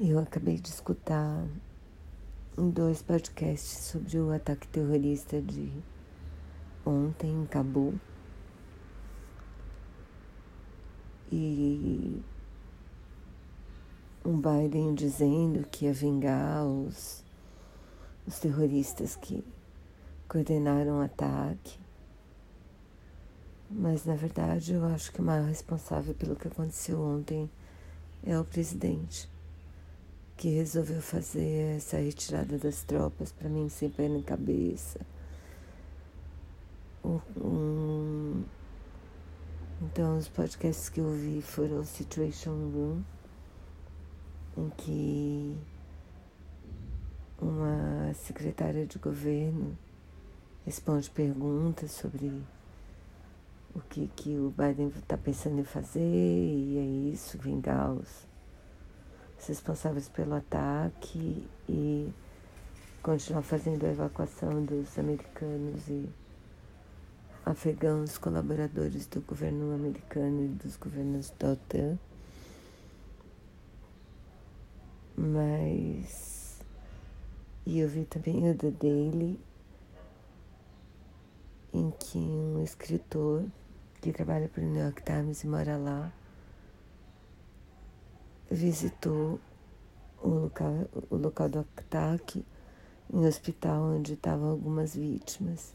Eu acabei de escutar dois podcasts sobre o ataque terrorista de ontem em Cabul. E um Biden dizendo que ia vingar os, os terroristas que coordenaram o ataque. Mas na verdade eu acho que o maior responsável pelo que aconteceu ontem é o presidente que resolveu fazer essa retirada das tropas para mim sem pé na cabeça. Um, então os podcasts que eu vi foram Situation Room, em que uma secretária de governo responde perguntas sobre o que, que o Biden está pensando em fazer, e é isso, vingar os responsáveis pelo ataque e continuar fazendo a evacuação dos americanos e afegãos colaboradores do governo americano e dos governos da OTAN. Mas. E eu vi também o The Daily, em que um escritor que trabalha para o New York Times e mora lá visitou o local, o local do ataque um hospital onde estavam algumas vítimas.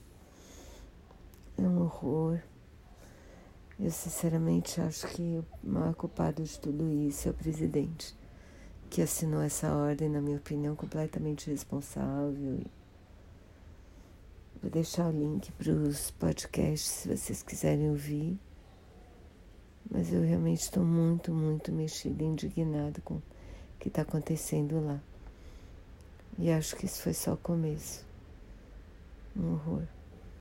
É um horror. Eu sinceramente acho que o maior culpado de tudo isso é o presidente, que assinou essa ordem, na minha opinião, completamente responsável. Vou deixar o link para os podcasts se vocês quiserem ouvir. Mas eu realmente estou muito, muito mexida, indignada com o que está acontecendo lá. E acho que isso foi só o começo. Um horror.